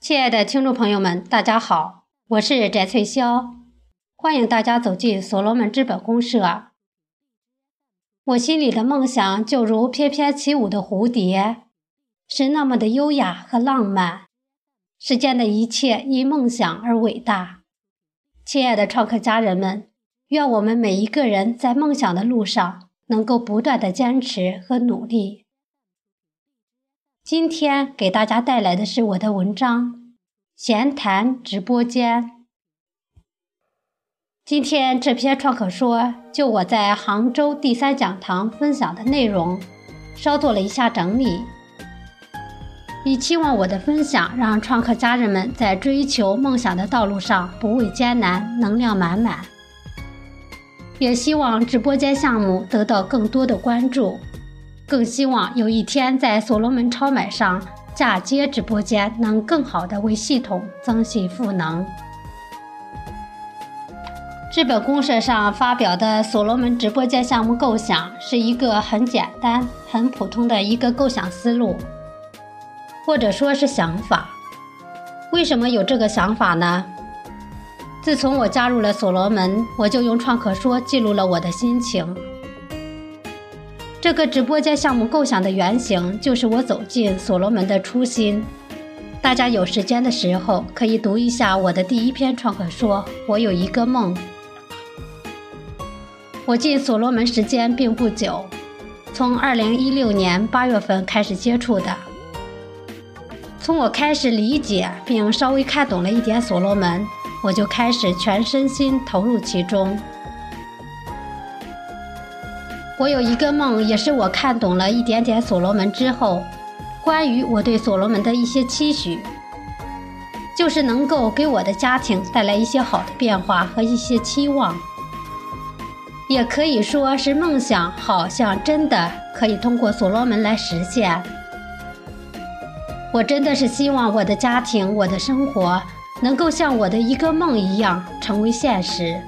亲爱的听众朋友们，大家好，我是翟翠霄，欢迎大家走进所罗门资本公社。我心里的梦想就如翩翩起舞的蝴蝶，是那么的优雅和浪漫。世间的一切因梦想而伟大。亲爱的创客家人们，愿我们每一个人在梦想的路上能够不断的坚持和努力。今天给大家带来的是我的文章《闲谈直播间》。今天这篇创客说，就我在杭州第三讲堂分享的内容，稍做了一下整理，以期望我的分享让创客家人们在追求梦想的道路上不畏艰难，能量满满。也希望直播间项目得到更多的关注。更希望有一天在所罗门超买上嫁接直播间，能更好的为系统增信赋能。资本公社上发表的所罗门直播间项目构想是一个很简单、很普通的一个构想思路，或者说是想法。为什么有这个想法呢？自从我加入了所罗门，我就用创客说记录了我的心情。这个直播间项目构想的原型就是我走进所罗门的初心。大家有时间的时候可以读一下我的第一篇创客说。我有一个梦。我进所罗门时间并不久，从2016年8月份开始接触的。从我开始理解并稍微看懂了一点所罗门，我就开始全身心投入其中。我有一个梦，也是我看懂了一点点所罗门之后，关于我对所罗门的一些期许，就是能够给我的家庭带来一些好的变化和一些期望，也可以说是梦想，好像真的可以通过所罗门来实现。我真的是希望我的家庭、我的生活能够像我的一个梦一样成为现实。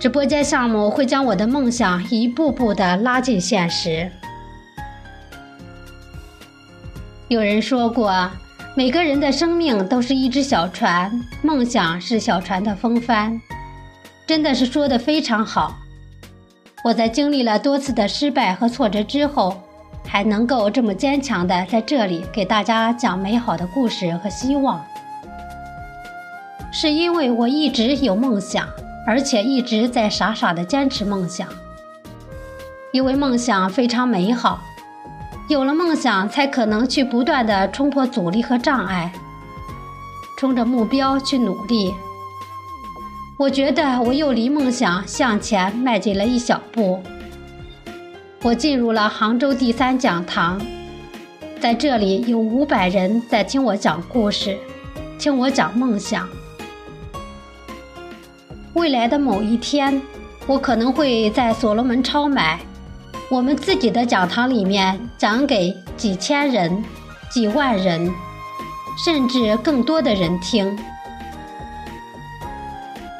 直播间项目会将我的梦想一步步的拉进现实。有人说过，每个人的生命都是一只小船，梦想是小船的风帆，真的是说的非常好。我在经历了多次的失败和挫折之后，还能够这么坚强的在这里给大家讲美好的故事和希望，是因为我一直有梦想。而且一直在傻傻的坚持梦想，因为梦想非常美好，有了梦想才可能去不断的冲破阻力和障碍，冲着目标去努力。我觉得我又离梦想向前迈进了一小步。我进入了杭州第三讲堂，在这里有五百人在听我讲故事，听我讲梦想。未来的某一天，我可能会在所罗门超买我们自己的讲堂里面讲给几千人、几万人，甚至更多的人听。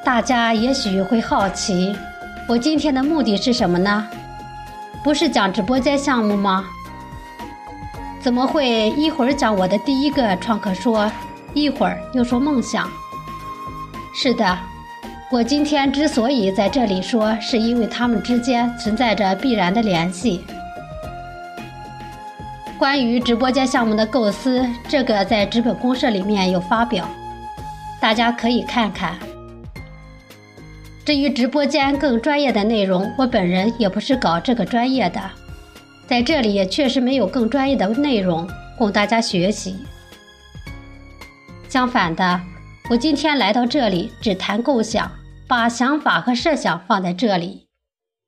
大家也许会好奇，我今天的目的是什么呢？不是讲直播间项目吗？怎么会一会儿讲我的第一个创客说，一会儿又说梦想？是的。我今天之所以在这里说，是因为他们之间存在着必然的联系。关于直播间项目的构思，这个在纸本公社里面有发表，大家可以看看。至于直播间更专业的内容，我本人也不是搞这个专业的，在这里也确实没有更专业的内容供大家学习。相反的，我今天来到这里只谈构想。把想法和设想放在这里，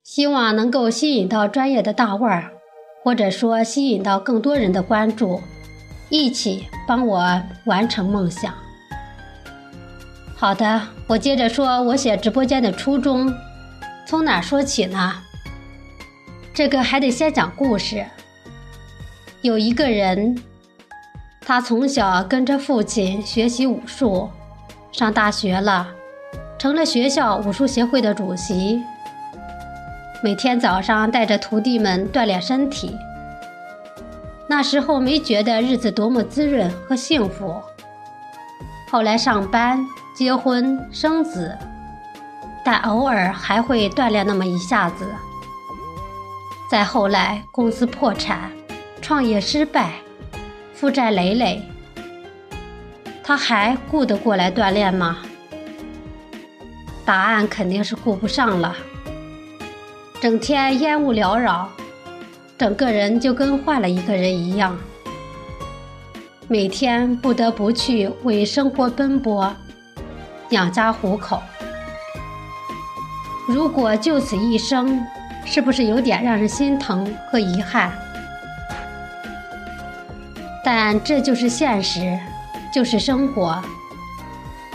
希望能够吸引到专业的大腕儿，或者说吸引到更多人的关注，一起帮我完成梦想。好的，我接着说，我写直播间的初衷，从哪说起呢？这个还得先讲故事。有一个人，他从小跟着父亲学习武术，上大学了。成了学校武术协会的主席，每天早上带着徒弟们锻炼身体。那时候没觉得日子多么滋润和幸福。后来上班、结婚、生子，但偶尔还会锻炼那么一下子。再后来，公司破产，创业失败，负债累累，他还顾得过来锻炼吗？答案肯定是顾不上了。整天烟雾缭绕，整个人就跟换了一个人一样。每天不得不去为生活奔波，养家糊口。如果就此一生，是不是有点让人心疼和遗憾？但这就是现实，就是生活。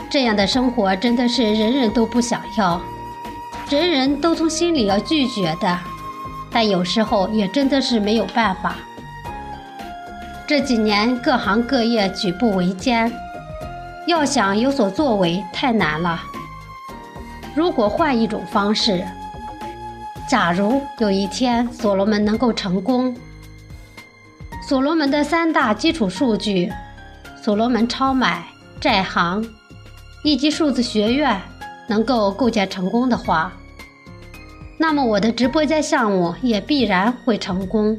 这样的生活真的是人人都不想要，人人都从心里要拒绝的。但有时候也真的是没有办法。这几年各行各业举步维艰，要想有所作为太难了。如果换一种方式，假如有一天所罗门能够成功，所罗门的三大基础数据——所罗门超买、债行以及数字学院能够构建成功的话，那么我的直播间项目也必然会成功。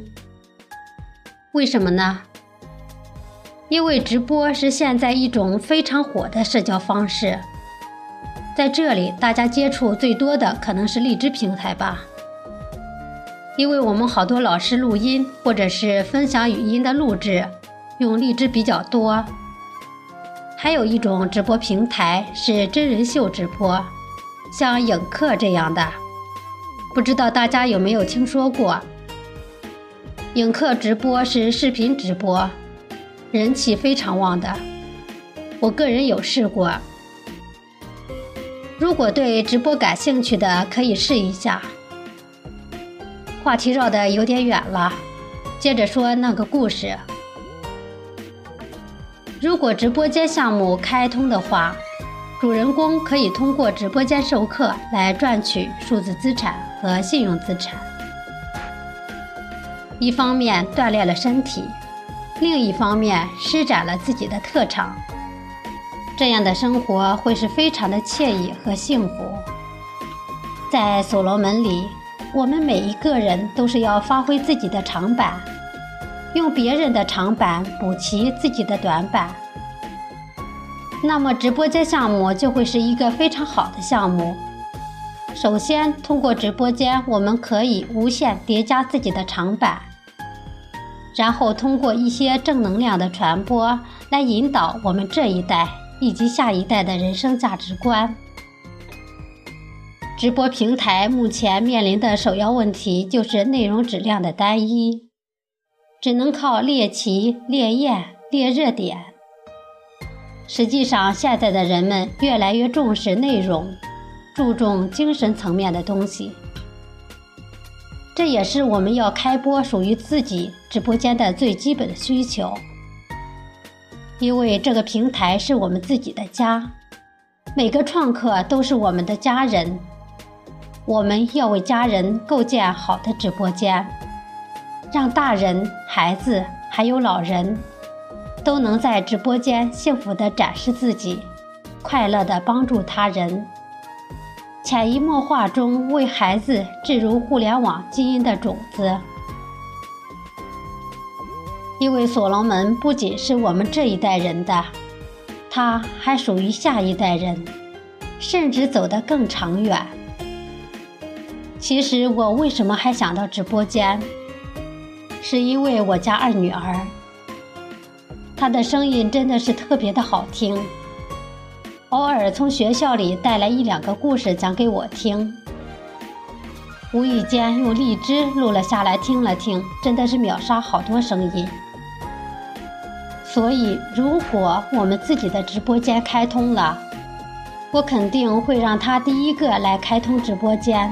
为什么呢？因为直播是现在一种非常火的社交方式，在这里大家接触最多的可能是荔枝平台吧。因为我们好多老师录音或者是分享语音的录制，用荔枝比较多。还有一种直播平台是真人秀直播，像影客这样的，不知道大家有没有听说过？影客直播是视频直播，人气非常旺的。我个人有试过，如果对直播感兴趣的，可以试一下。话题绕得有点远了，接着说那个故事。如果直播间项目开通的话，主人公可以通过直播间授课来赚取数字资产和信用资产。一方面锻炼了身体，另一方面施展了自己的特长。这样的生活会是非常的惬意和幸福。在所罗门里。我们每一个人都是要发挥自己的长板，用别人的长板补齐自己的短板。那么直播间项目就会是一个非常好的项目。首先，通过直播间，我们可以无限叠加自己的长板，然后通过一些正能量的传播来引导我们这一代以及下一代的人生价值观。直播平台目前面临的首要问题就是内容质量的单一，只能靠猎奇、猎艳、猎热点。实际上，现在的人们越来越重视内容，注重精神层面的东西。这也是我们要开播属于自己直播间的最基本的需求，因为这个平台是我们自己的家，每个创客都是我们的家人。我们要为家人构建好的直播间，让大人、孩子还有老人都能在直播间幸福地展示自己，快乐地帮助他人，潜移默化中为孩子置入互联网基因的种子。因为所罗门不仅是我们这一代人的，他还属于下一代人，甚至走得更长远。其实我为什么还想到直播间，是因为我家二女儿，她的声音真的是特别的好听，偶尔从学校里带来一两个故事讲给我听，无意间用荔枝录了下来听了听，真的是秒杀好多声音。所以如果我们自己的直播间开通了，我肯定会让她第一个来开通直播间。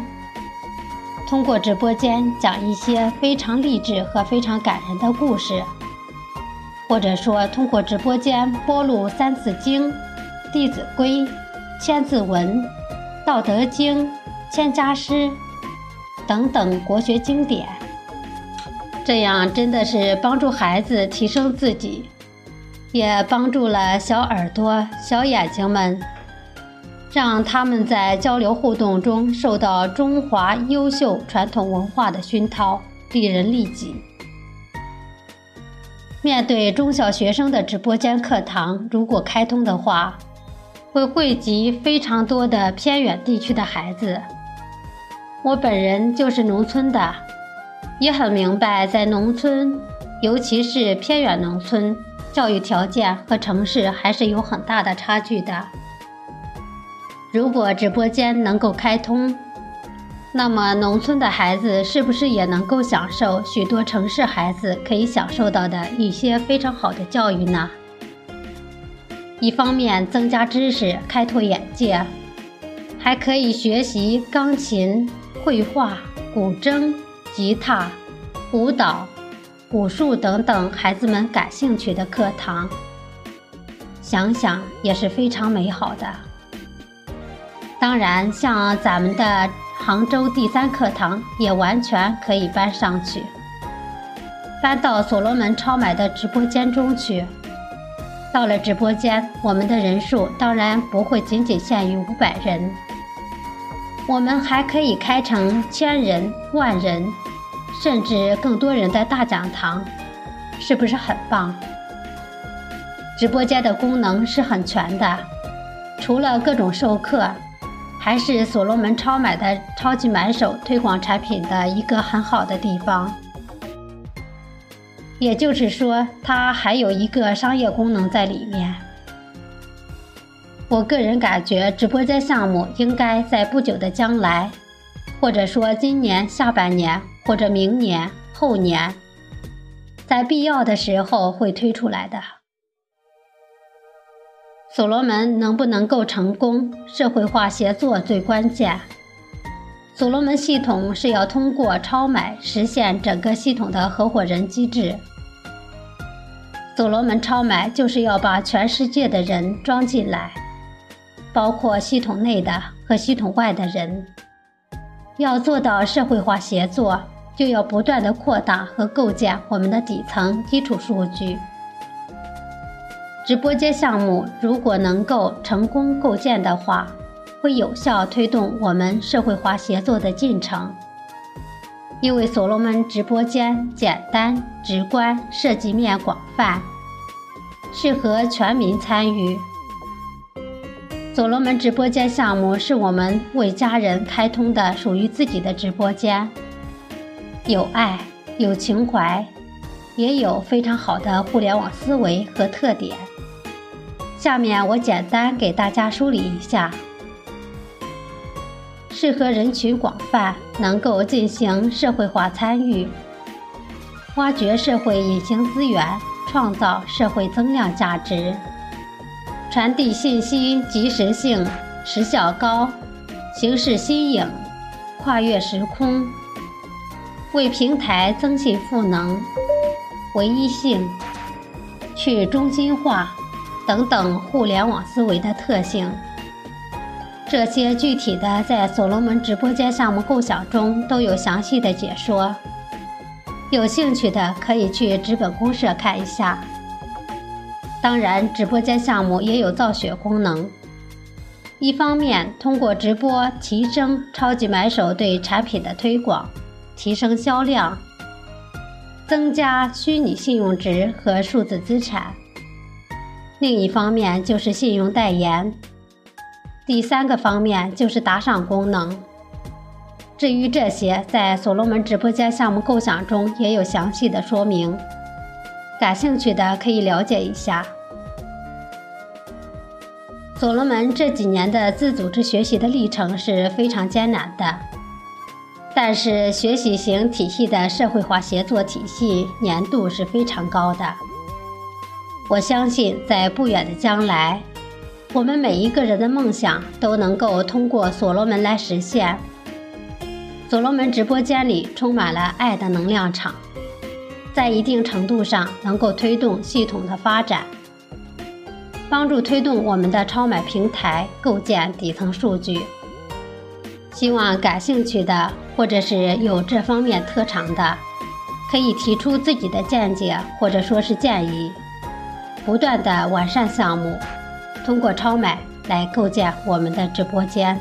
通过直播间讲一些非常励志和非常感人的故事，或者说通过直播间播录《三字经》《弟子规》《千字文》《道德经》《千家诗》等等国学经典，这样真的是帮助孩子提升自己，也帮助了小耳朵、小眼睛们，让他们在交流互动中受到中华优秀传统文化的熏陶，利人利己。面对中小学生的直播间课堂，如果开通的话，会汇集非常多的偏远地区的孩子。我本人就是农村的，也很明白，在农村，尤其是偏远农村，教育条件和城市还是有很大的差距的。如果直播间能够开通，那么，农村的孩子是不是也能够享受许多城市孩子可以享受到的一些非常好的教育呢？一方面增加知识，开拓眼界，还可以学习钢琴、绘画、古筝、吉他、舞蹈、武术等等孩子们感兴趣的课堂。想想也是非常美好的。当然，像咱们的。杭州第三课堂也完全可以搬上去，搬到所罗门超买的直播间中去。到了直播间，我们的人数当然不会仅仅限于五百人，我们还可以开成千人、万人，甚至更多人的大讲堂，是不是很棒？直播间的功能是很全的，除了各种授课。还是所罗门超买的超级买手推广产品的一个很好的地方，也就是说，它还有一个商业功能在里面。我个人感觉，直播间项目应该在不久的将来，或者说今年下半年或者明年后年，在必要的时候会推出来的。所罗门能不能够成功？社会化协作最关键。所罗门系统是要通过超买实现整个系统的合伙人机制。所罗门超买就是要把全世界的人装进来，包括系统内的和系统外的人。要做到社会化协作，就要不断的扩大和构建我们的底层基础数据。直播间项目如果能够成功构建的话，会有效推动我们社会化协作的进程。因为所罗门直播间简单直观，涉及面广泛，适合全民参与。所罗门直播间项目是我们为家人开通的属于自己的直播间，有爱，有情怀，也有非常好的互联网思维和特点。下面我简单给大家梳理一下，适合人群广泛，能够进行社会化参与，挖掘社会隐形资源，创造社会增量价值，传递信息及时性、时效高，形式新颖，跨越时空，为平台增信赋能，唯一性，去中心化。等等，互联网思维的特性，这些具体的在所罗门直播间项目构想中都有详细的解说。有兴趣的可以去直本公社看一下。当然，直播间项目也有造血功能，一方面通过直播提升超级买手对产品的推广，提升销量，增加虚拟信用值和数字资产。另一方面就是信用代言，第三个方面就是打赏功能。至于这些，在所罗门直播间项目构想中也有详细的说明，感兴趣的可以了解一下。所罗门这几年的自组织学习的历程是非常艰难的，但是学习型体系的社会化协作体系粘度是非常高的。我相信，在不远的将来，我们每一个人的梦想都能够通过所罗门来实现。所罗门直播间里充满了爱的能量场，在一定程度上能够推动系统的发展，帮助推动我们的超买平台构建底层数据。希望感兴趣的或者是有这方面特长的，可以提出自己的见解或者说是建议，不断的完善项目，通过超买来构建我们的直播间。